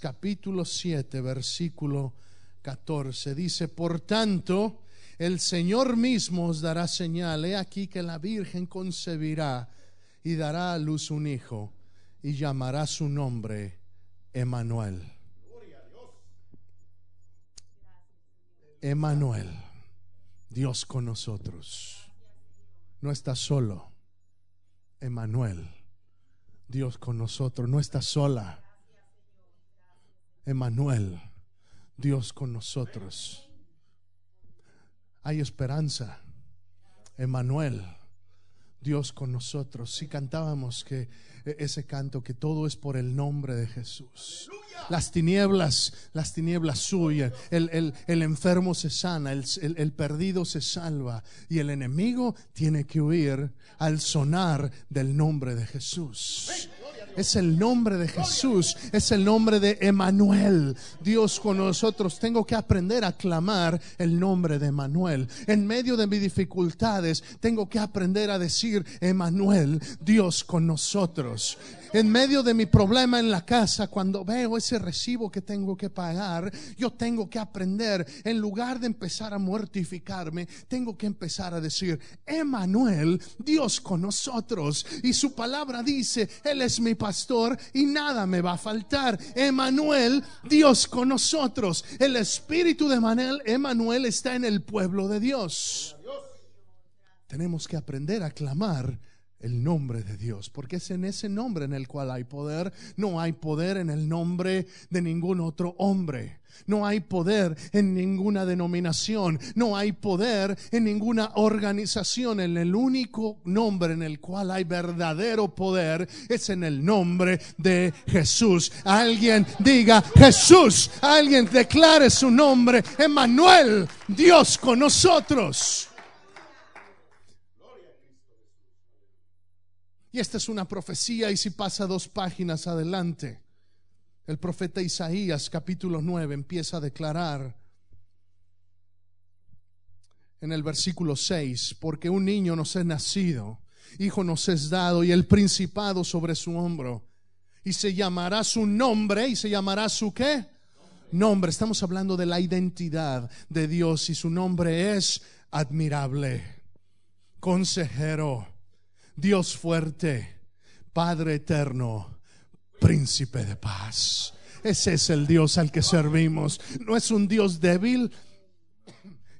Capítulo 7, versículo 14. Dice, por tanto, el Señor mismo os dará señal. He aquí que la Virgen concebirá y dará a luz un hijo y llamará su nombre Emanuel. Emanuel, Dios con nosotros. No está solo. Emanuel, Dios con nosotros. No está sola. Emanuel, Dios con nosotros. Hay esperanza. Emanuel, Dios con nosotros. Si cantábamos que e, ese canto que todo es por el nombre de Jesús. Las tinieblas, las tinieblas huyen, el, el, el enfermo se sana, el, el, el perdido se salva y el enemigo tiene que huir al sonar del nombre de Jesús es el nombre de Jesús, es el nombre de Emanuel, Dios con nosotros. Tengo que aprender a clamar el nombre de Emanuel. En medio de mis dificultades, tengo que aprender a decir Emanuel, Dios con nosotros en medio de mi problema en la casa, cuando veo ese recibo que tengo que pagar, yo tengo que aprender, en lugar de empezar a mortificarme, tengo que empezar a decir, Emanuel, Dios con nosotros. Y su palabra dice, Él es mi pastor y nada me va a faltar. Emanuel, Dios con nosotros. El espíritu de Emanuel está en el pueblo de Dios. Tenemos que aprender a clamar el nombre de Dios, porque es en ese nombre en el cual hay poder. No hay poder en el nombre de ningún otro hombre. No hay poder en ninguna denominación. No hay poder en ninguna organización. En el único nombre en el cual hay verdadero poder es en el nombre de Jesús. Alguien diga Jesús. Alguien declare su nombre. Emmanuel, Dios con nosotros. Y esta es una profecía y si pasa dos páginas adelante, el profeta Isaías capítulo 9 empieza a declarar en el versículo 6, porque un niño nos es nacido, hijo nos es dado y el principado sobre su hombro. Y se llamará su nombre y se llamará su qué? Nombre. Estamos hablando de la identidad de Dios y su nombre es admirable, consejero Dios fuerte, Padre eterno, príncipe de paz. Ese es el Dios al que servimos. No es un Dios débil.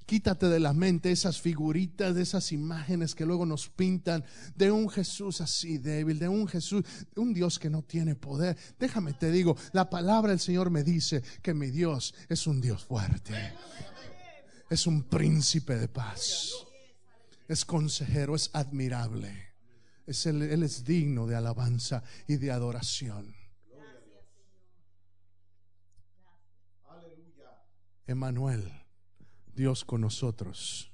Quítate de la mente esas figuritas, de esas imágenes que luego nos pintan de un Jesús así débil, de un Jesús, un Dios que no tiene poder. Déjame te digo, la palabra del Señor me dice que mi Dios es un Dios fuerte. Es un príncipe de paz. Es consejero, es admirable. Es él, es digno de alabanza y de adoración. Emanuel, Dios con nosotros.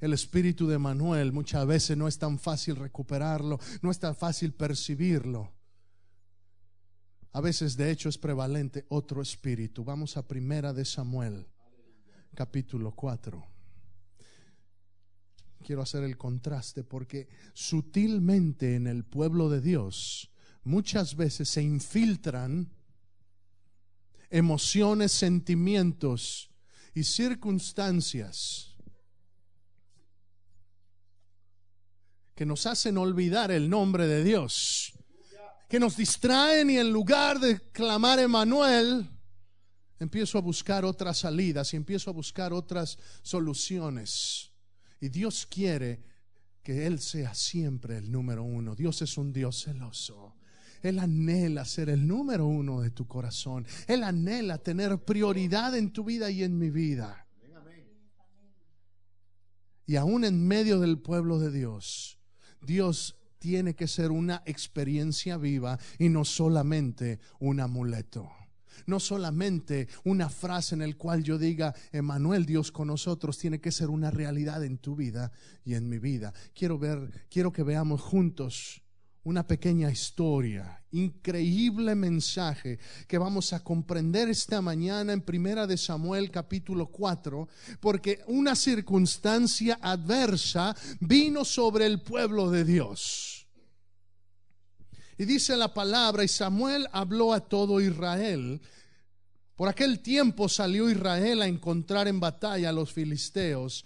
El espíritu de Emanuel muchas veces no es tan fácil recuperarlo, no es tan fácil percibirlo. A veces de hecho es prevalente otro espíritu. Vamos a primera de Samuel, capítulo 4 quiero hacer el contraste porque sutilmente en el pueblo de Dios muchas veces se infiltran emociones, sentimientos y circunstancias que nos hacen olvidar el nombre de Dios, que nos distraen y en lugar de clamar Emanuel, empiezo a buscar otras salidas y empiezo a buscar otras soluciones. Y Dios quiere que Él sea siempre el número uno. Dios es un Dios celoso. Él anhela ser el número uno de tu corazón. Él anhela tener prioridad en tu vida y en mi vida. Y aún en medio del pueblo de Dios, Dios tiene que ser una experiencia viva y no solamente un amuleto. No solamente una frase en el cual yo diga, Emanuel, Dios con nosotros, tiene que ser una realidad en tu vida y en mi vida. Quiero ver, quiero que veamos juntos una pequeña historia, increíble mensaje que vamos a comprender esta mañana en Primera de Samuel capítulo 4, porque una circunstancia adversa vino sobre el pueblo de Dios. Y dice la palabra, y Samuel habló a todo Israel. Por aquel tiempo salió Israel a encontrar en batalla a los filisteos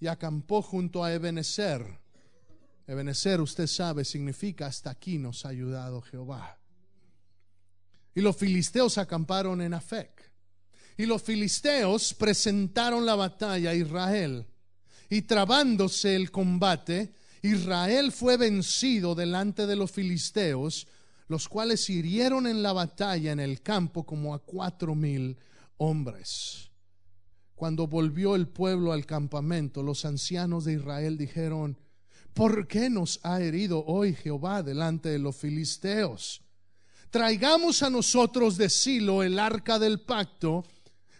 y acampó junto a Ebenezer Ebenecer, usted sabe, significa hasta aquí nos ha ayudado Jehová. Y los filisteos acamparon en Afec. Y los filisteos presentaron la batalla a Israel. Y trabándose el combate, Israel fue vencido delante de los filisteos, los cuales hirieron en la batalla en el campo como a cuatro mil hombres. Cuando volvió el pueblo al campamento, los ancianos de Israel dijeron, ¿por qué nos ha herido hoy Jehová delante de los filisteos? Traigamos a nosotros de Silo el arca del pacto,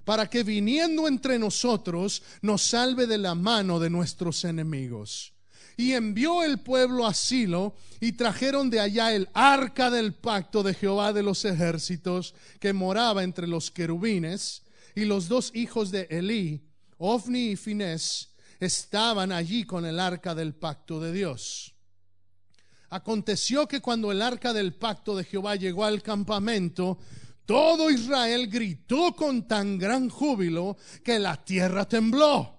para que viniendo entre nosotros nos salve de la mano de nuestros enemigos. Y envió el pueblo a Silo y trajeron de allá el arca del pacto de Jehová de los ejércitos que moraba entre los querubines y los dos hijos de Elí, Ofni y Finés, estaban allí con el arca del pacto de Dios. Aconteció que cuando el arca del pacto de Jehová llegó al campamento, todo Israel gritó con tan gran júbilo que la tierra tembló.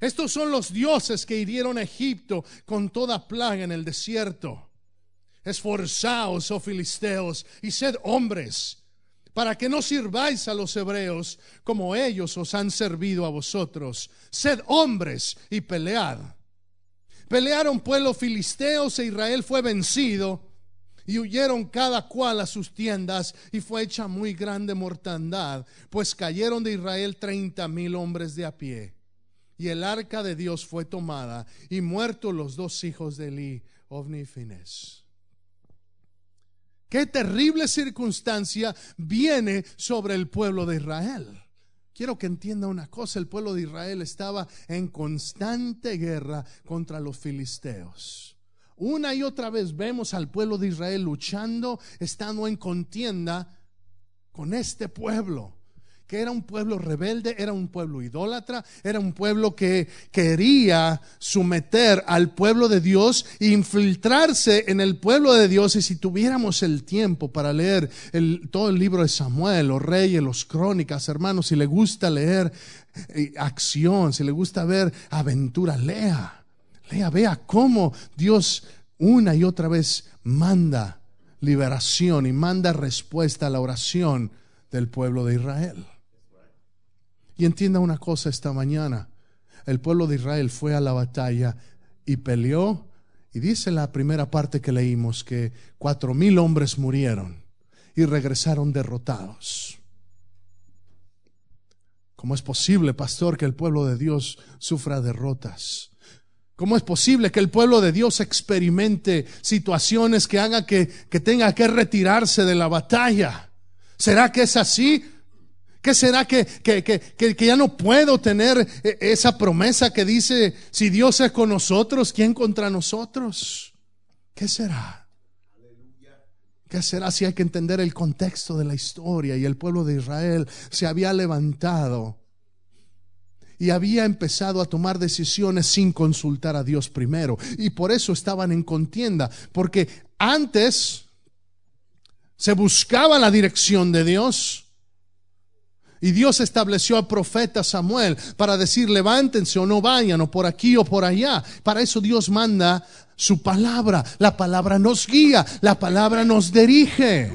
Estos son los dioses que hirieron a Egipto con toda plaga en el desierto. Esforzaos, oh filisteos, y sed hombres para que no sirváis a los hebreos como ellos os han servido a vosotros. Sed hombres y pelead. Pelearon pueblos filisteos e Israel fue vencido y huyeron cada cual a sus tiendas y fue hecha muy grande mortandad, pues cayeron de Israel treinta mil hombres de a pie. Y el arca de Dios fue tomada y muertos los dos hijos de Eli, Ovni y Fines. Qué terrible circunstancia viene sobre el pueblo de Israel. Quiero que entienda una cosa, el pueblo de Israel estaba en constante guerra contra los filisteos. Una y otra vez vemos al pueblo de Israel luchando, estando en contienda con este pueblo que era un pueblo rebelde, era un pueblo idólatra, era un pueblo que quería someter al pueblo de Dios e infiltrarse en el pueblo de Dios. Y si tuviéramos el tiempo para leer todo el libro de Samuel, los reyes, los crónicas, hermanos, si le gusta leer eh, acción, si le gusta ver aventura, lea, lea, vea cómo Dios una y otra vez manda liberación y manda respuesta a la oración del pueblo de Israel. Y entienda una cosa esta mañana. El pueblo de Israel fue a la batalla y peleó. Y dice la primera parte que leímos que cuatro mil hombres murieron y regresaron derrotados. ¿Cómo es posible, pastor, que el pueblo de Dios sufra derrotas? ¿Cómo es posible que el pueblo de Dios experimente situaciones que hagan que, que tenga que retirarse de la batalla? ¿Será que es así? ¿Qué será que, que, que, ya no puedo tener e, esa promesa que dice, si Dios es con nosotros, ¿quién contra nosotros? ¿Qué será? ¿Qué será si hay que entender el contexto de la historia? Y el pueblo de Israel se había levantado y había empezado a tomar decisiones sin consultar a Dios primero. Y por eso estaban en contienda, porque antes se buscaba la dirección de Dios Y Dios estableció al profeta Samuel para decir, levántense o no vayan, o por aquí o por allá. Para eso Dios manda su palabra. La palabra nos guía, la palabra nos dirige.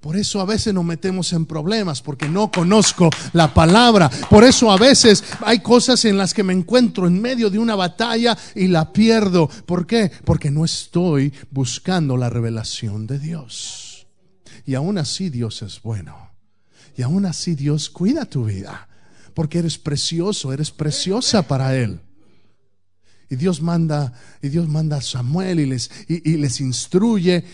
Por eso a veces nos metemos en problemas, porque no conozco la palabra. Por eso a veces hay cosas en las que me encuentro en medio de una batalla y la pierdo. ¿Por qué? Porque no estoy buscando la revelación de Dios. Y aún así Dios es bueno. Y aún así Dios cuida tu vida. Porque eres precioso, eres preciosa para Él. Y Dios manda, y Dios manda a Samuel y les, y, les instruye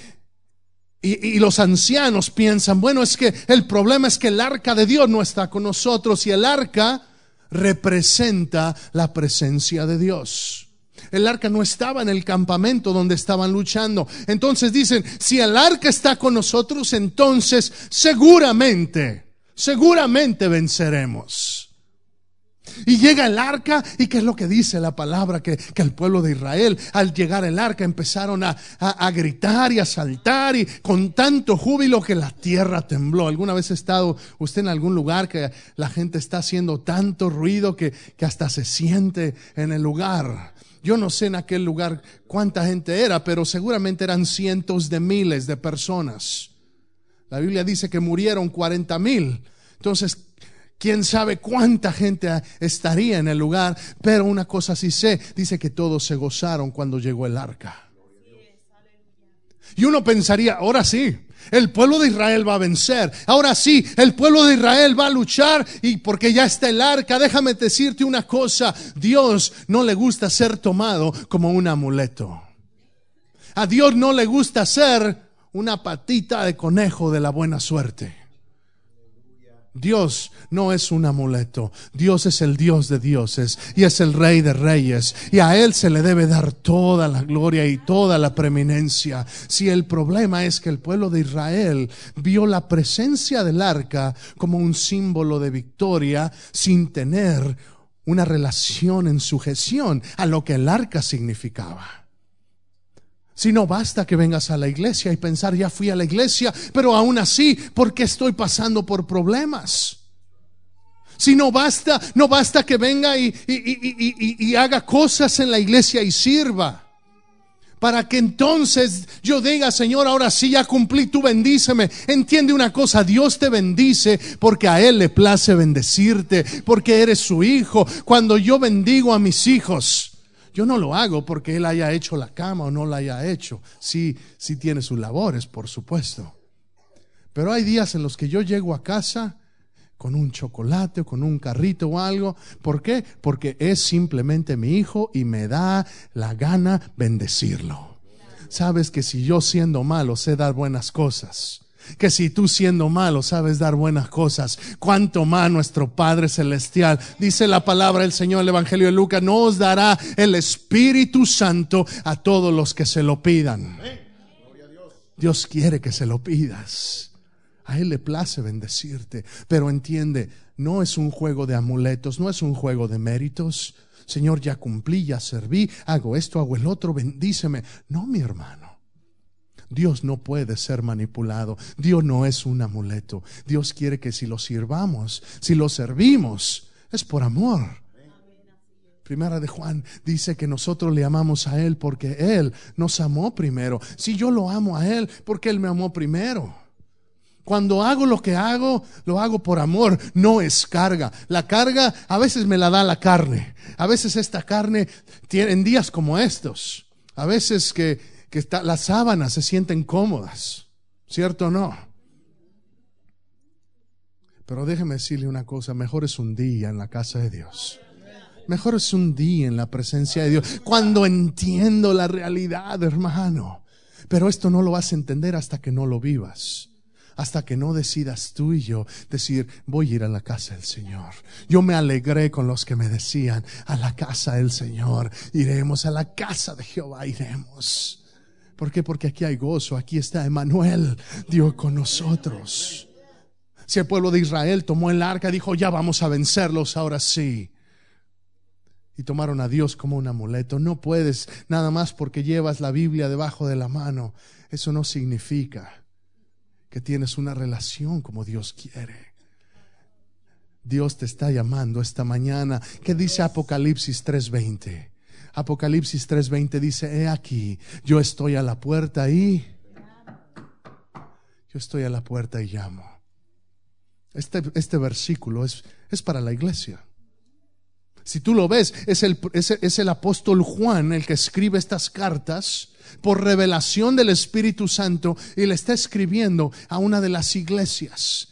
y, los ancianos piensan, bueno, es que el problema es que el arca de Dios no está con nosotros y el arca representa la presencia de Dios. El arca no estaba en el campamento donde estaban luchando. Entonces dicen, si el arca está con nosotros, entonces seguramente, seguramente venceremos. Y llega el arca, y qué es lo que dice la palabra, que, el pueblo de Israel, al llegar el arca, empezaron a, gritar y a saltar, y con tanto júbilo que la tierra tembló. ¿Alguna vez ha estado usted en algún lugar que la gente está haciendo tanto ruido que, que hasta se siente en el lugar? Yo no sé en aquel lugar cuánta gente era, pero seguramente eran cientos de miles de personas. La Biblia dice que murieron 40 mil. Entonces, quién sabe cuánta gente estaría en el lugar, pero una cosa sí sé, dice que todos se gozaron cuando llegó el arca. Y uno pensaría, ahora sí, el pueblo de Israel va a vencer. Ahora sí, el pueblo de Israel va a luchar y porque ya está el arca, déjame decirte una cosa, Dios no le gusta ser tomado como un amuleto. A Dios no le gusta ser una patita de conejo de la buena suerte. Dios no es un amuleto, Dios es el Dios de dioses y es el Rey de reyes y a Él se le debe dar toda la gloria y toda la preeminencia. Si el problema es que el pueblo de Israel vio la presencia del arca como un símbolo de victoria sin tener una relación en sujeción a lo que el arca significaba. Si no basta que vengas a la iglesia y pensar, ya fui a la iglesia, pero aún así, ¿por qué estoy pasando por problemas? Si no basta, no basta que venga y, y, haga cosas en la iglesia y sirva. Para que entonces yo diga, Señor, ahora sí ya cumplí, tú bendíceme. Entiende una cosa, Dios te bendice porque a Él le place bendecirte, porque eres su hijo. Cuando yo bendigo a mis hijos, yo no lo hago porque él haya hecho la cama o no la haya hecho. Sí, sí tiene sus labores, por supuesto. Pero hay días en los que yo llego a casa con un chocolate o con un carrito o algo. ¿Por qué? Porque es simplemente mi hijo y me da la gana bendecirlo. Sabes que si yo siendo malo sé dar buenas cosas, que si tú siendo malo sabes dar buenas cosas, cuánto más nuestro Padre Celestial, dice la palabra del Señor, el Evangelio de Lucas, nos dará el Espíritu Santo a todos los que se lo pidan. Dios quiere que se lo pidas. A Él le place bendecirte, pero entiende, no es un juego de amuletos, no es un juego de méritos. Señor, ya cumplí, ya serví, hago esto, hago el otro, bendíceme. No, mi hermano. Dios no puede ser manipulado. Dios no es un amuleto. Dios quiere que si lo sirvamos, si lo servimos, es por amor. Primera de Juan dice que nosotros le amamos a Él porque Él nos amó primero. Si yo lo amo a Él, porque Él me amó primero. Cuando hago lo que hago, lo hago por amor, no es carga. La carga a veces me la da la carne. A veces esta carne tiene en días como estos. A veces que que las sábanas se sienten cómodas, ¿cierto o no? Pero déjeme decirle una cosa, mejor es un día en la casa de Dios. Mejor es un día en la presencia de Dios. Cuando entiendo la realidad, hermano. Pero esto no lo vas a entender hasta que no lo vivas hasta que no decidas tú y yo decir, voy a ir a la casa del Señor. Yo me alegré con los que me decían, a la casa del Señor, iremos a la casa de Jehová, iremos. ¿Por qué? Porque aquí hay gozo, aquí está Emanuel, Dios con nosotros. Si el pueblo de Israel tomó el arca, dijo, ya vamos a vencerlos, ahora sí. Y tomaron a Dios como un amuleto. No puedes, nada más porque llevas la Biblia debajo de la mano. Eso no significa que tienes una relación como Dios quiere. Dios te está llamando esta mañana. ¿Qué dice Apocalipsis 3:20? Apocalipsis 3:20 dice, he aquí, yo estoy a la puerta y yo estoy a la puerta y llamo. Este, este versículo es, es para la iglesia. Si tú lo ves, es el, es el apóstol Juan el que escribe estas cartas por revelación del Espíritu Santo y le está escribiendo a una de las iglesias.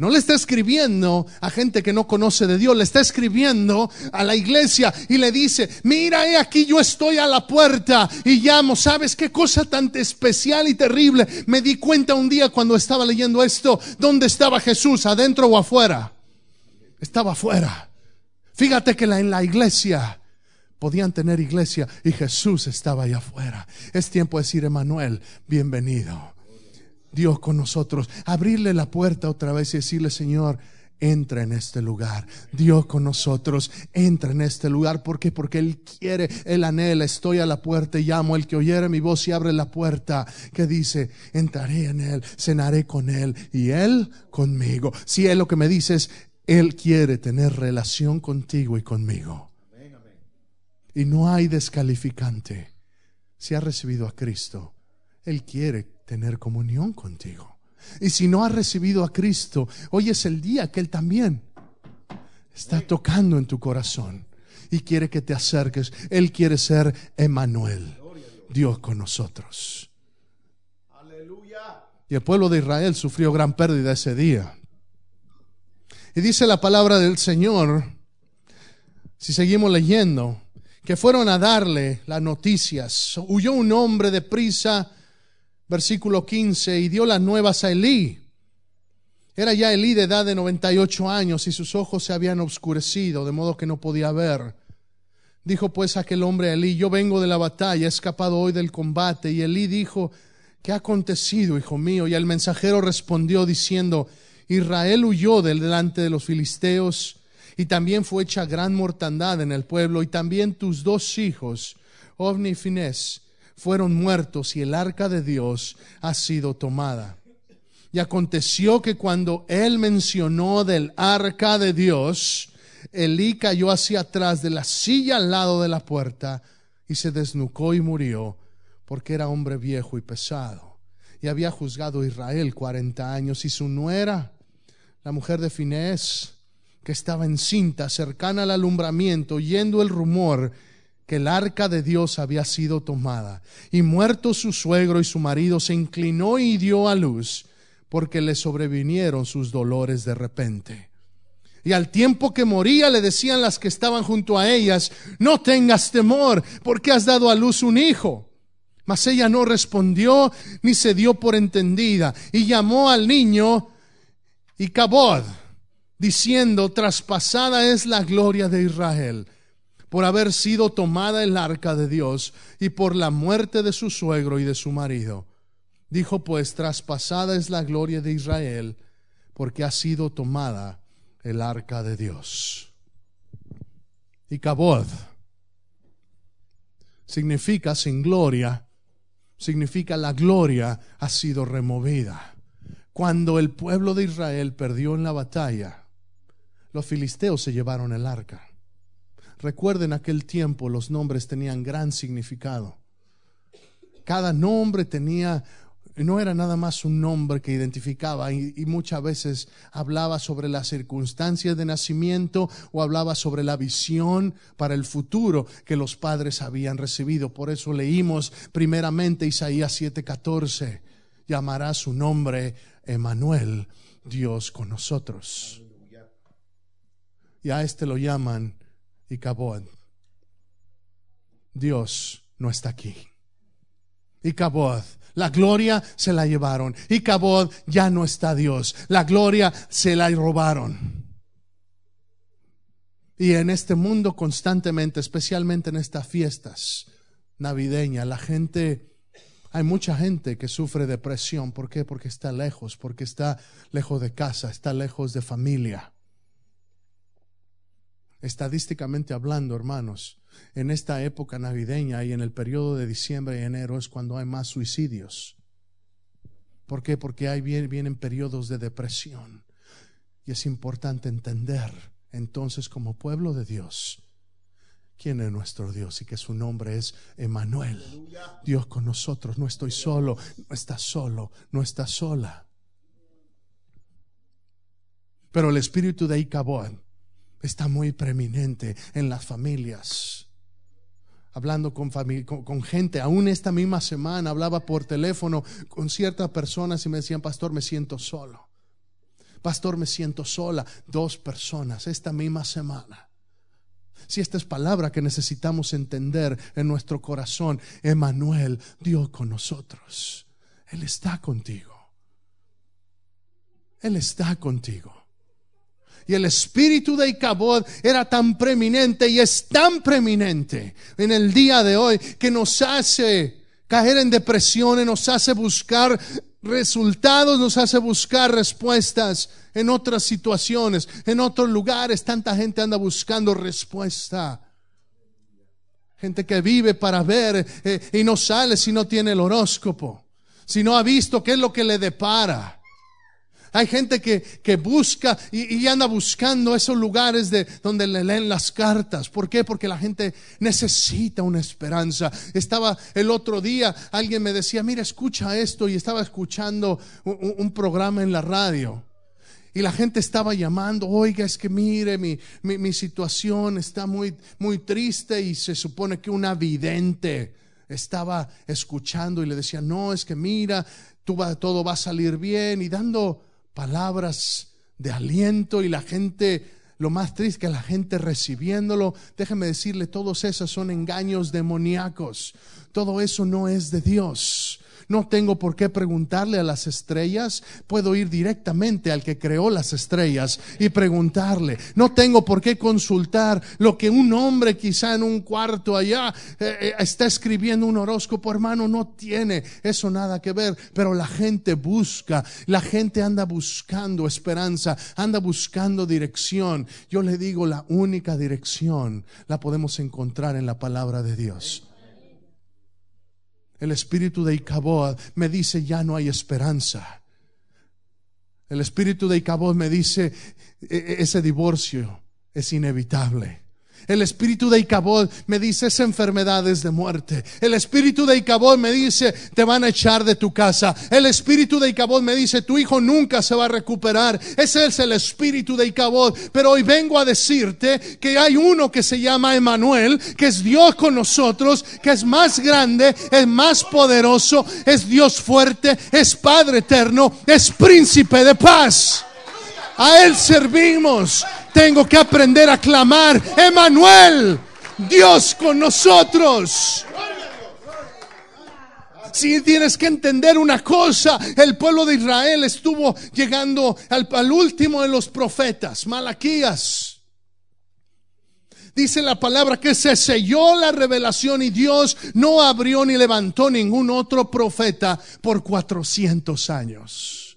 No le está escribiendo a gente que no conoce de Dios, le está escribiendo a la iglesia y le dice, mira, he aquí yo estoy a la puerta y llamo. ¿Sabes qué cosa tan especial y terrible? Me di cuenta un día cuando estaba leyendo esto, ¿dónde estaba Jesús? ¿Adentro o afuera? Estaba afuera. Fíjate que en la iglesia podían tener iglesia y Jesús estaba allá afuera. Es tiempo de decir, Emanuel, bienvenido. Dios con nosotros, abrirle la puerta otra vez y decirle, Señor, entra en este lugar. Dios con nosotros, entra en este lugar. ¿Por qué? Porque Él quiere, Él anhela, estoy a la puerta y llamo. El que oyere mi voz y abre la puerta, que dice, entraré en Él, cenaré con Él y Él conmigo. Si Él lo que me dice es, Él quiere tener relación contigo y conmigo. Y no hay descalificante. Si ha recibido a Cristo, Él quiere tener comunión contigo. Y si no has recibido a Cristo, hoy es el día que Él también está tocando en tu corazón y quiere que te acerques. Él quiere ser Emanuel, Dios con nosotros. Y el pueblo de Israel sufrió gran pérdida ese día. Y dice la palabra del Señor, si seguimos leyendo, que fueron a darle las noticias. Huyó un hombre de prisa versículo 15, y dio las nuevas a Elí. Era ya Elí de edad de 98 años y sus ojos se habían oscurecido, de modo que no podía ver. Dijo pues aquel hombre a Elí, yo vengo de la batalla, he escapado hoy del combate. Y Elí dijo, ¿qué ha acontecido, hijo mío? Y el mensajero respondió diciendo, Israel huyó delante de los filisteos y también fue hecha gran mortandad en el pueblo y también tus dos hijos, Ovni y Finés, fueron muertos y el arca de Dios ha sido tomada. Y aconteció que cuando él mencionó del arca de Dios, Elí cayó hacia atrás de la silla al lado de la puerta y se desnucó y murió, porque era hombre viejo y pesado. Y había juzgado Israel cuarenta años y su nuera, la mujer de Finés, que estaba encinta, cercana al alumbramiento, oyendo el rumor, que el arca de Dios había sido tomada. Y muerto su suegro y su marido, se inclinó y dio a luz, porque le sobrevinieron sus dolores de repente. Y al tiempo que moría le decían las que estaban junto a ellas, no tengas temor, porque has dado a luz un hijo. Mas ella no respondió ni se dio por entendida, y llamó al niño y Cabod, diciendo, traspasada es la gloria de Israel por haber sido tomada el arca de Dios y por la muerte de su suegro y de su marido. Dijo pues, traspasada es la gloria de Israel, porque ha sido tomada el arca de Dios. Y Cabod significa sin gloria, significa la gloria ha sido removida. Cuando el pueblo de Israel perdió en la batalla, los filisteos se llevaron el arca. Recuerden aquel tiempo los nombres tenían gran significado. Cada nombre tenía, no era nada más un nombre que identificaba y, muchas veces hablaba sobre las circunstancias de nacimiento o hablaba sobre la visión para el futuro que los padres habían recibido. Por eso leímos primeramente Isaías 7:14, llamará su nombre Emanuel, Dios con nosotros. Y a este lo llaman y Cabod. Dios no está aquí. Y Cabod, la gloria se la llevaron. Y Cabod ya no está Dios. La gloria se la robaron. Y en este mundo constantemente, especialmente en estas fiestas navideñas, la gente, hay mucha gente que sufre depresión. ¿Por qué? Porque está lejos, porque está lejos de casa, está lejos de familia. Estadísticamente hablando, hermanos, en esta época navideña y en el periodo de diciembre y enero es cuando hay más suicidios. ¿Por qué? Porque hay, vienen periodos de depresión. Y es importante entender entonces como pueblo de Dios quién es nuestro Dios y que su nombre es Emanuel. Dios con nosotros, no estoy solo, no está solo, no está sola. Pero el espíritu de Icabod está muy preeminente en las familias. Hablando con, con, gente, aún esta misma semana hablaba por teléfono con ciertas personas y me decían, pastor, me siento solo. Pastor, me siento sola. Dos personas esta misma semana si esta es palabra que necesitamos entender en nuestro corazón, Emanuel, Dios con nosotros. Él está contigo. Él está contigo. Y el espíritu de Icabod era tan preeminente y es tan preeminente en el día de hoy que nos hace caer en depresiones, nos hace buscar resultados, nos hace buscar respuestas en otras situaciones, en otros lugares. Tanta gente anda buscando respuesta. Gente que vive para ver eh, y no sale si no tiene el horóscopo, si no ha visto qué es lo que le depara. Hay gente que, que busca y, y, anda buscando esos lugares de donde le leen las cartas. ¿Por qué? Porque la gente necesita una esperanza. Estaba el otro día, alguien me decía, mira, escucha esto y estaba escuchando un, programa en la radio. Y la gente estaba llamando, oiga, es que mire, mi, mi, mi situación está muy, muy triste y se supone que una vidente estaba escuchando y le decía, no, es que mira, tú va, todo va a salir bien y dando palabras de aliento y la gente, lo más triste que la gente recibiéndolo, déjeme decirle, todos esos son engaños demoníacos, todo eso no es de Dios. No tengo por qué preguntarle a las estrellas, puedo ir directamente al que creó las estrellas y preguntarle. No tengo por qué consultar lo que un hombre quizá en un cuarto allá eh, eh, está escribiendo un horóscopo, hermano, no tiene eso nada que ver, pero la gente busca, la gente anda buscando esperanza, anda buscando dirección. Yo le digo, la única dirección la podemos encontrar en la palabra de Dios. El espíritu de Icabod me dice, ya no hay esperanza. El espíritu de Icabod me dice, e-, e-, ese divorcio es inevitable. El espíritu de Icabod me dice, es de muerte. El espíritu de Icabod me dice, te van a echar de tu casa. El espíritu de Icabod me dice, tu hijo nunca se va a recuperar. Ese es el espíritu de Icabod. Pero hoy vengo a decirte que hay uno que se llama Emanuel, que es Dios con nosotros, que es más grande, es más poderoso, es Dios fuerte, es Padre eterno, es príncipe de paz. A Él servimos. Tengo que aprender a clamar, Emanuel, Dios con nosotros. Si tienes que entender una cosa, el pueblo de Israel estuvo llegando al, al último de los profetas, Malaquías. Dice la palabra que se selló la revelación y Dios no abrió ni levantó ningún otro profeta por 400 años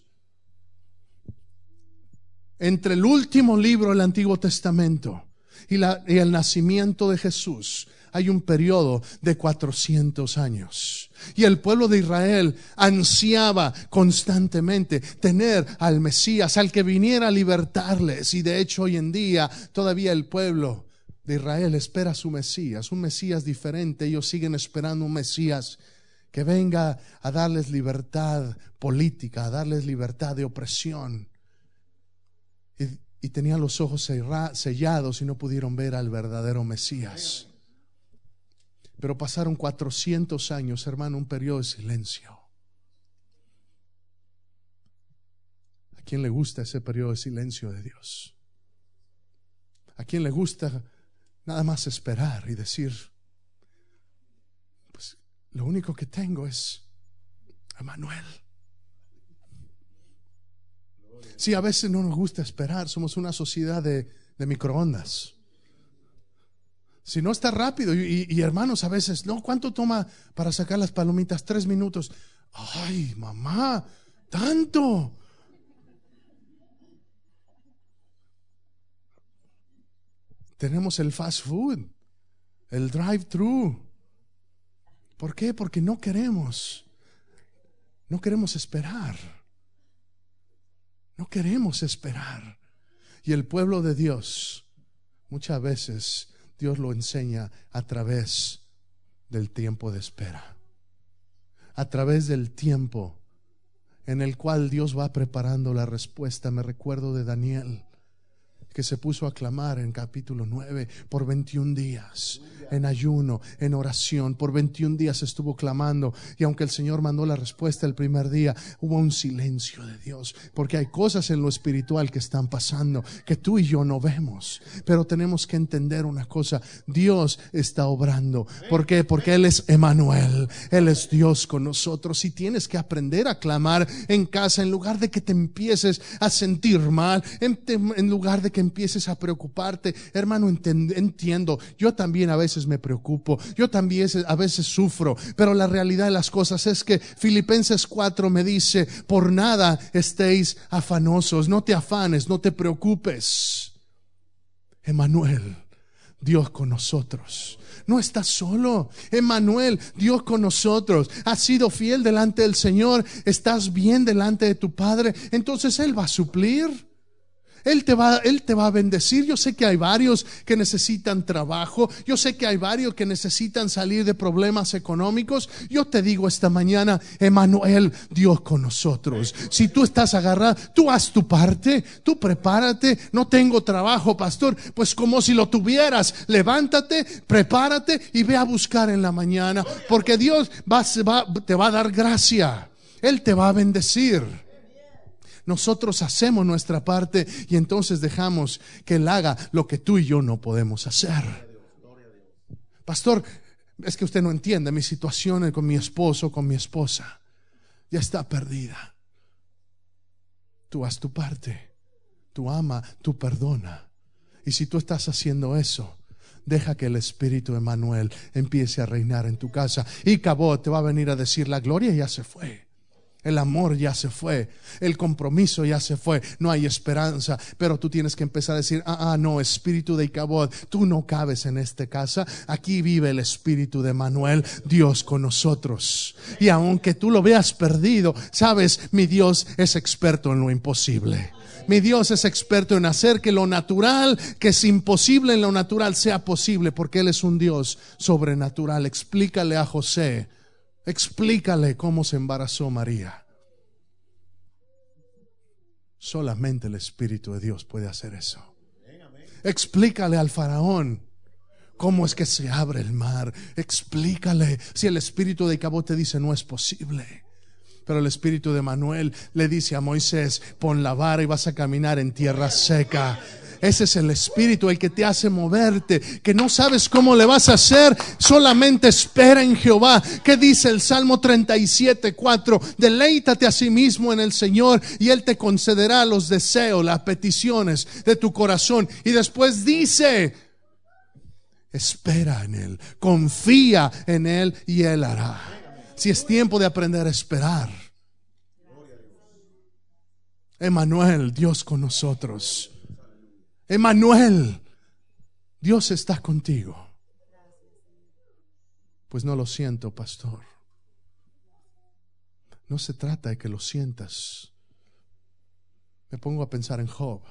entre el último libro del Antiguo Testamento y, la, y, el nacimiento de Jesús hay un periodo de 400 años. Y el pueblo de Israel ansiaba constantemente tener al Mesías, al que viniera a libertarles. Y de hecho hoy en día todavía el pueblo de Israel espera a su Mesías, un Mesías diferente. Ellos siguen esperando un Mesías que venga a darles libertad política, a darles libertad de opresión y, tenían los ojos sellados y no pudieron ver al verdadero Mesías. Pero pasaron 400 años, hermano, un periodo de silencio. ¿A quién le gusta ese periodo de silencio de Dios? ¿A quién le gusta nada más esperar y decir, pues lo único que tengo es a Manuel? Sí, a veces no nos gusta esperar. Somos una sociedad de, microondas. Si no está rápido, y, hermanos, a veces, no, ¿cuánto toma para sacar las palomitas? Tres minutos. Ay, mamá, tanto. Tenemos el fast food, el drive-thru. ¿Por qué? Porque no queremos, no queremos esperar. No queremos esperar. Y el pueblo de Dios, muchas veces Dios lo enseña a través del tiempo de espera, a través del tiempo en el cual Dios va preparando la respuesta. Me recuerdo de Daniel que se puso a clamar en capítulo 9 por 21 días en ayuno, en oración. Por 21 días estuvo clamando y aunque el Señor mandó la respuesta el primer día, hubo un silencio de Dios, porque hay cosas en lo espiritual que están pasando que tú y yo no vemos. Pero tenemos que entender una cosa, Dios está obrando. ¿Por qué? Porque Él es Emanuel, Él es Dios con nosotros y tienes que aprender a clamar en casa en lugar de que te empieces a sentir mal, en, lugar de que empieces a preocuparte. Hermano, entiendo, yo también a veces me preocupo, yo también a veces sufro, pero la realidad de las cosas es que Filipenses 4 me dice, por nada estéis afanosos, no te afanes, no te preocupes. Emanuel, Dios con nosotros. No estás solo. Emanuel, Dios con nosotros. Has sido fiel delante del Señor. Estás bien delante de tu Padre. Entonces Él va a suplir. Él te va, Él te va a bendecir. Yo sé que hay varios que necesitan trabajo. Yo sé que hay varios que necesitan salir de problemas económicos. Yo te digo esta mañana, Emanuel, Dios con nosotros. Si tú estás agarrado, tú haz tu parte, tú prepárate. No tengo trabajo, pastor. Pues como si lo tuvieras, levántate, prepárate y ve a buscar en la mañana. Porque Dios va, te va a dar gracia. Él te va a bendecir. Nosotros hacemos nuestra parte y entonces dejamos que Él haga lo que tú y yo no podemos hacer. Pastor, es que usted no entiende mi situación con mi esposo, con mi esposa. Ya está perdida. Tú haz tu parte. Tú ama, tú perdona. Y si tú estás haciendo eso, deja que el Espíritu de Manuel empiece a reinar en tu casa. Y Cabo te va a venir a decir, la gloria ya se fue. El amor ya se fue, el compromiso ya se fue, no hay esperanza, pero tú tienes que empezar a decir, ah, ah no, espíritu de Icabod, tú no cabes en esta casa, aquí vive el espíritu de Manuel, Dios con nosotros. Y aunque tú lo veas perdido, sabes, mi Dios es experto en lo imposible. Mi Dios es experto en hacer que lo natural, que es imposible en lo natural, sea posible, porque Él es un Dios sobrenatural. Explícale a José Explícale cómo se embarazó María. Solamente el Espíritu de Dios puede hacer eso. Explícale al faraón cómo es que se abre el mar. Explícale si el Espíritu de Cabo te dice no es posible. Pero el Espíritu de Manuel le dice a Moisés, pon la vara y vas a caminar en tierra seca. Ese es el Espíritu el que te hace moverte, que no sabes cómo le vas a hacer, solamente espera en Jehová. ¿Qué dice el Salmo 37, 4? Deleítate a sí mismo en el Señor y Él te concederá los deseos, las peticiones de tu corazón. Y después dice, espera en Él, confía en Él y Él hará. Si es tiempo de aprender a esperar. Emanuel, Dios con nosotros. Emanuel, Dios está contigo. Pues no lo siento, pastor. No se trata de que lo sientas. Me pongo a pensar en Job.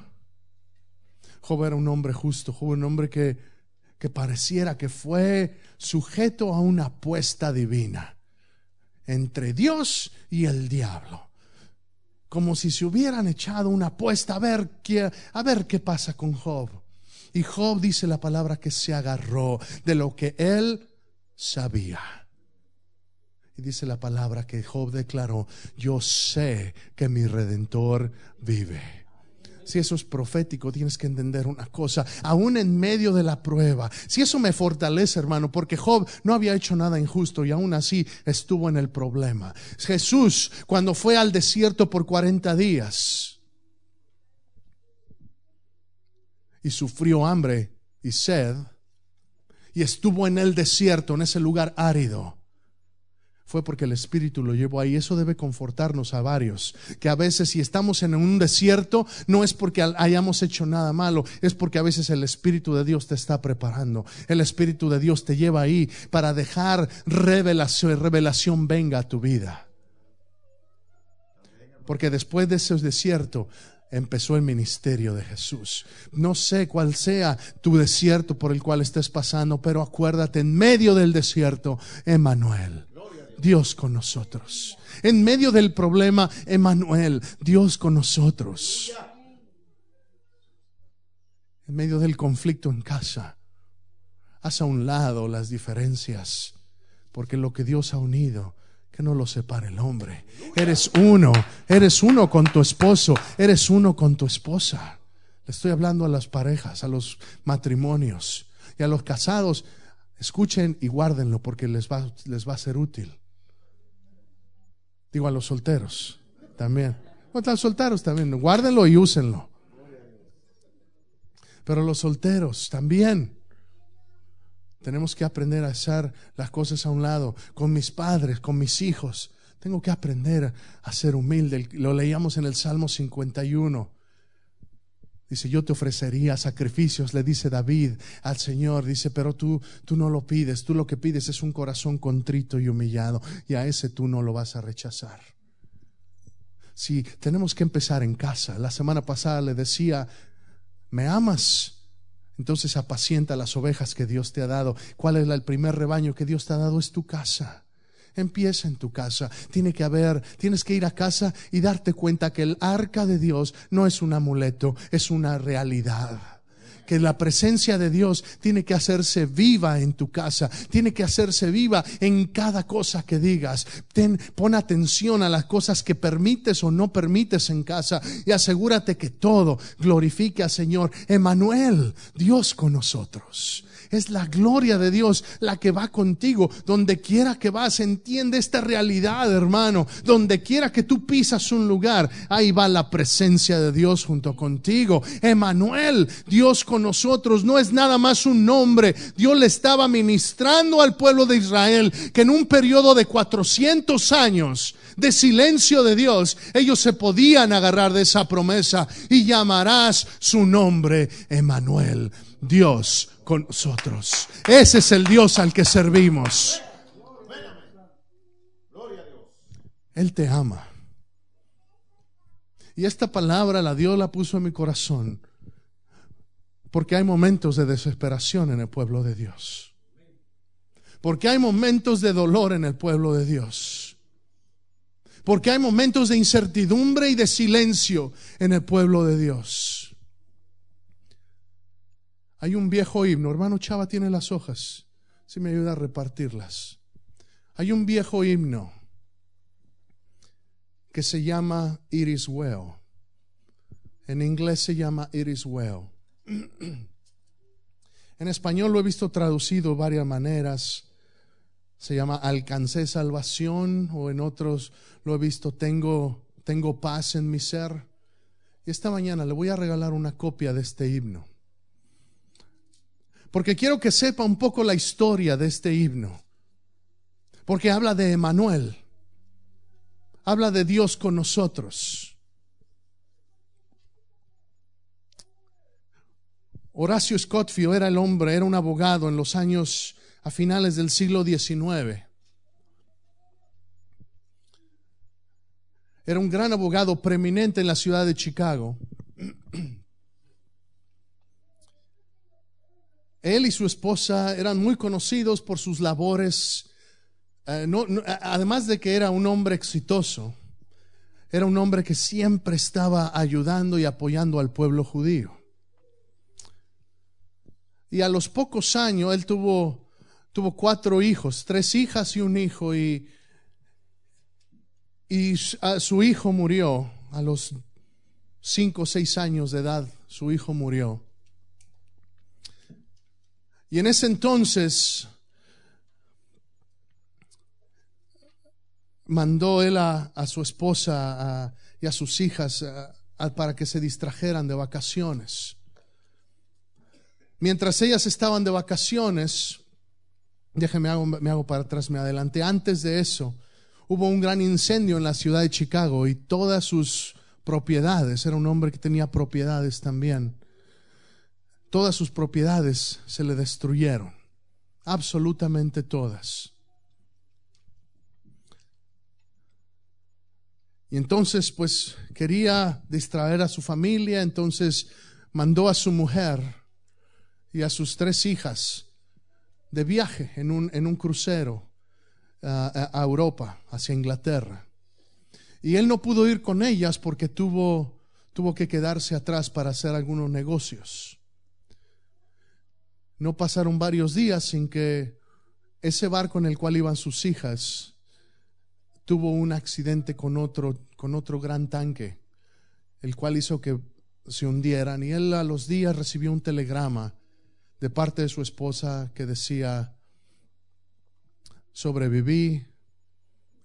Job era un hombre justo, Job un hombre que, que pareciera que fue sujeto a una apuesta divina entre Dios y el diablo como si se hubieran echado una apuesta a ver qué, a ver qué pasa con Job. Y Job dice la palabra que se agarró de lo que él sabía. Y dice la palabra que Job declaró, yo sé que mi redentor vive. Si eso es profético, tienes que entender una cosa, aún en medio de la prueba. Si eso me fortalece, hermano, porque Job no había hecho nada injusto y aún así estuvo en el problema. Jesús, cuando fue al desierto por 40 días y sufrió hambre y sed, y estuvo en el desierto, en ese lugar árido, fue porque el Espíritu lo llevó ahí. Eso debe confortarnos a varios. Que a veces si estamos en un desierto, no es porque hayamos hecho nada malo, es porque a veces el Espíritu de Dios te está preparando. El Espíritu de Dios te lleva ahí para dejar revelación, revelación venga a tu vida. Porque después de ese desierto, empezó el ministerio de Jesús. No sé cuál sea tu desierto por el cual estés pasando, pero acuérdate, en medio del desierto, Emanuel, Dios con nosotros. En medio del problema, Emanuel, Dios con nosotros. En medio del conflicto en casa, haz a un lado las diferencias, porque lo que Dios ha unido, que no lo separe el hombre. Eres uno, eres uno con tu esposo, eres uno con tu esposa. Le estoy hablando a las parejas, a los matrimonios y a los casados. Escuchen y guárdenlo porque les va, les va a ser útil. Digo a los solteros también. a los solteros también, guárdenlo y úsenlo. Pero los solteros también. Tenemos que aprender a hacer las cosas a un lado, con mis padres, con mis hijos. Tengo que aprender a ser humilde. Lo leíamos en el Salmo 51. Dice, yo te ofrecería sacrificios, le dice David al Señor. Dice, pero tú, tú no lo pides. Tú lo que pides es un corazón contrito y humillado. Y a ese tú no lo vas a rechazar. Si tenemos que empezar en casa. La semana pasada le decía, ¿me amas? Entonces apacienta las ovejas que Dios te ha dado. ¿Cuál es el primer rebaño que Dios te ha dado? Es tu casa. Empieza en tu casa. Tiene que haber, tienes que ir a casa y darte cuenta que el arca de Dios no es un amuleto, es una realidad que la presencia de Dios tiene que hacerse viva en tu casa, tiene que hacerse viva en cada cosa que digas. Ten, pon atención a las cosas que permites o no permites en casa y asegúrate que todo glorifique al Señor. Emanuel, Dios con nosotros. Es la gloria de Dios la que va contigo. Donde quiera que vas, entiende esta realidad, hermano. Donde quiera que tú pisas un lugar, ahí va la presencia de Dios junto contigo. Emanuel, Dios con nosotros, no es nada más un nombre. Dios le estaba ministrando al pueblo de Israel que en un periodo de 400 años de silencio de Dios, ellos se podían agarrar de esa promesa y llamarás su nombre Emanuel, Dios con nosotros. Ese es el Dios al que servimos. Él te ama. Y esta palabra la Dios la puso en mi corazón porque hay momentos de desesperación en el pueblo de Dios. Porque hay momentos de dolor en el pueblo de Dios. Porque hay momentos de incertidumbre y de silencio en el pueblo de Dios. Hay un viejo himno, hermano Chava tiene las hojas, si me ayuda a repartirlas. Hay un viejo himno que se llama It is well. En inglés se llama It is well. En español lo he visto traducido de varias maneras. Se llama Alcancé salvación o en otros lo he visto Tengo, tengo paz en mi ser. Y esta mañana le voy a regalar una copia de este himno porque quiero que sepa un poco la historia de este himno, porque habla de Emanuel, habla de Dios con nosotros. Horacio Scottfield era el hombre, era un abogado en los años a finales del siglo XIX. Era un gran abogado preeminente en la ciudad de Chicago. Él y su esposa eran muy conocidos por sus labores, eh, además de que era un hombre exitoso, era un hombre que siempre estaba ayudando y apoyando al pueblo judío. Y a los pocos años él tuvo, tuvo cuatro hijos, tres hijas y un hijo, y, y su hijo murió a los cinco o seis años de edad, su hijo murió. Y en ese entonces mandó él a, su esposa y a sus hijas para que se distrajeran de vacaciones. Mientras ellas estaban de vacaciones, déjeme hago, me hago para atrás, me adelanté. Antes de eso, hubo un gran incendio en la ciudad de Chicago y todas sus propiedades, era un hombre que tenía propiedades también, todas sus propiedades se le destruyeron, absolutamente todas. Y entonces, pues, quería distraer a su familia, entonces mandó a su mujer y a sus tres hijas de viaje en un, en un crucero a, a Europa, hacia Inglaterra. Y él no pudo ir con ellas porque tuvo, tuvo que quedarse atrás para hacer algunos negocios. No pasaron varios días sin que ese barco en el cual iban sus hijas tuvo un accidente con otro, con otro gran tanque, el cual hizo que se hundieran. Y él a los días recibió un telegrama de parte de su esposa que decía, sobreviví,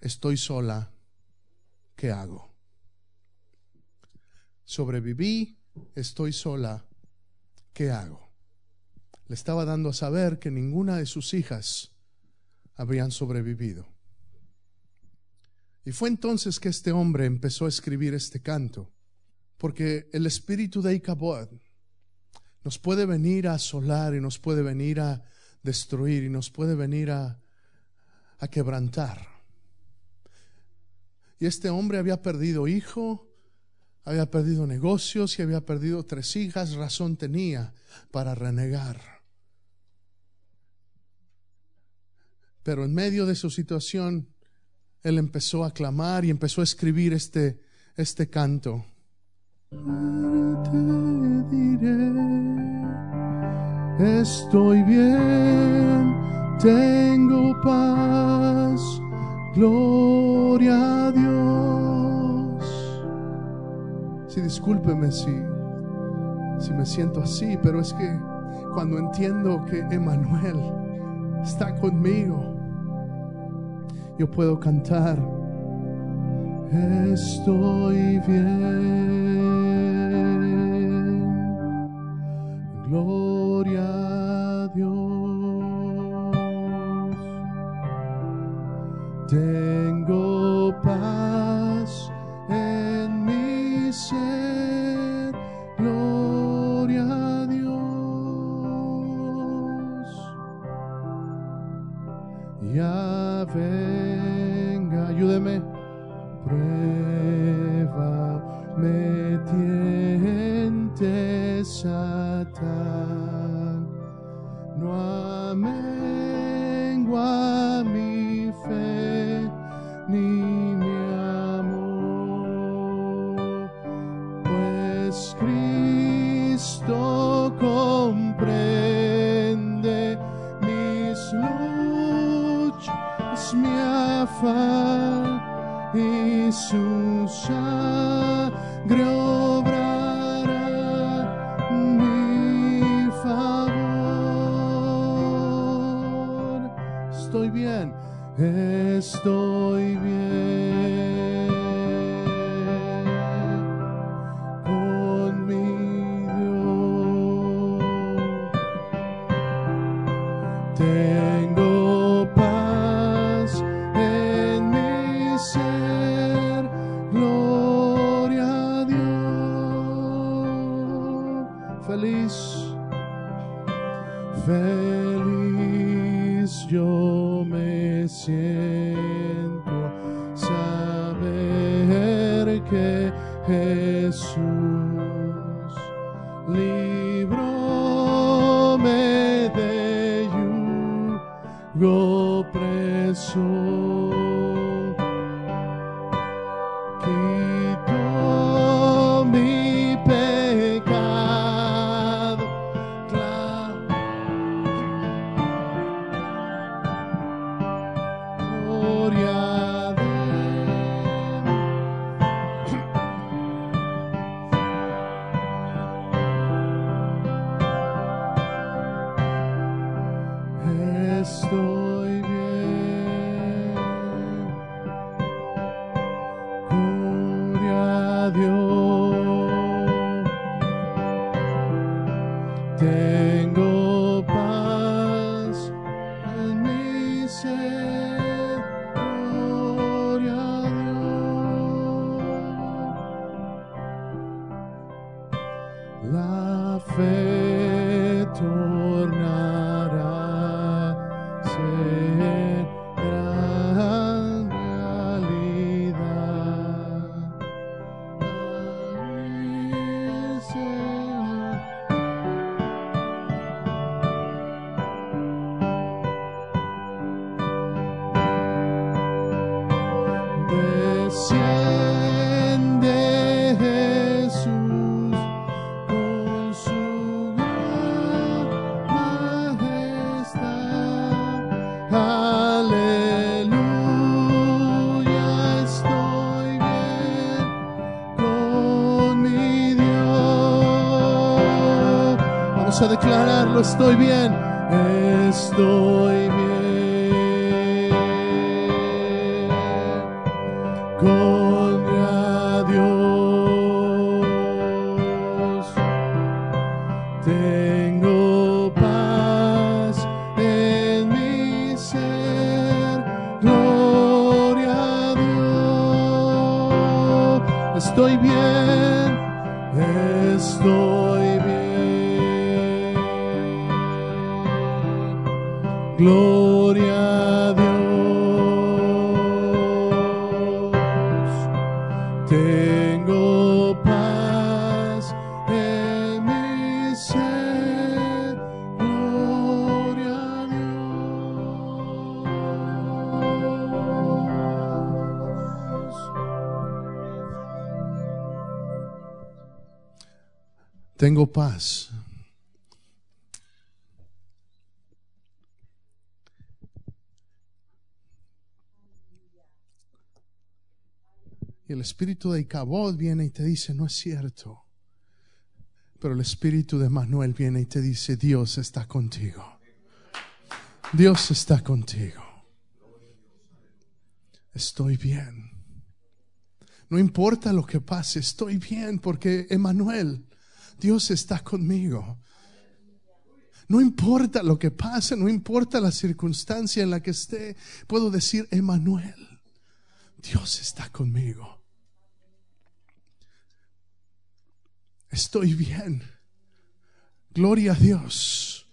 estoy sola, ¿qué hago? Sobreviví, estoy sola, ¿qué hago? Le estaba dando a saber que ninguna de sus hijas habrían sobrevivido. Y fue entonces que este hombre empezó a escribir este canto, porque el espíritu de Icabod nos puede venir a asolar y nos puede venir a destruir y nos puede venir a, a quebrantar. Y este hombre había perdido hijo, había perdido negocios y había perdido tres hijas, razón tenía para renegar. Pero en medio de su situación, él empezó a clamar y empezó a escribir este, este canto. Te diré, estoy bien, tengo paz, gloria a Dios. Sí, discúlpeme si, si me siento así, pero es que cuando entiendo que Emanuel está conmigo, yo puedo cantar. Estoy bien. Gloria a Dios. Estoy Tengo Estoy bien, Paz. Y el espíritu de Icabod viene y te dice, no es cierto. Pero el espíritu de Manuel viene y te dice, Dios está contigo. Dios está contigo. Estoy bien. No importa lo que pase, estoy bien porque Emanuel, Dios está conmigo. No importa lo que pase, no importa la circunstancia en la que esté, puedo decir, Emanuel, Dios está conmigo. Estoy bien. Gloria a Dios.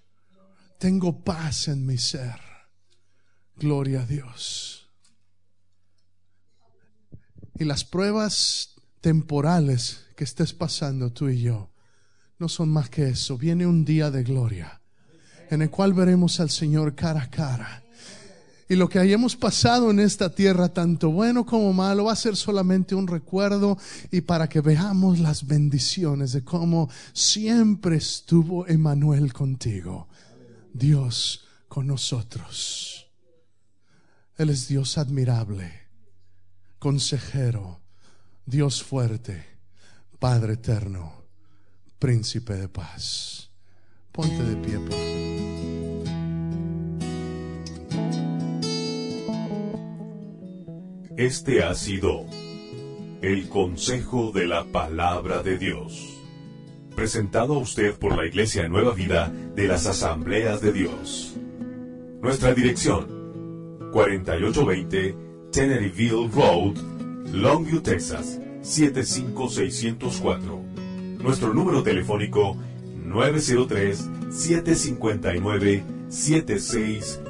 Tengo paz en mi ser. Gloria a Dios. Y las pruebas temporales que estés pasando tú y yo no son más que eso. Viene un día de gloria en el cual veremos al Señor cara a cara. Y lo que hayamos pasado en esta tierra, tanto bueno como malo, va a ser solamente un recuerdo y para que veamos las bendiciones de cómo siempre estuvo Emanuel contigo. Dios con nosotros. Él es Dios admirable, consejero, Dios fuerte, Padre eterno, príncipe de paz. Ponte de pie, por favor. Este ha sido el consejo de la palabra de Dios, presentado a usted por la Iglesia Nueva Vida de las Asambleas de Dios. Nuestra dirección, 4820 Teneryville Road, Longview, Texas, 75604. Nuestro número telefónico, 903 759 76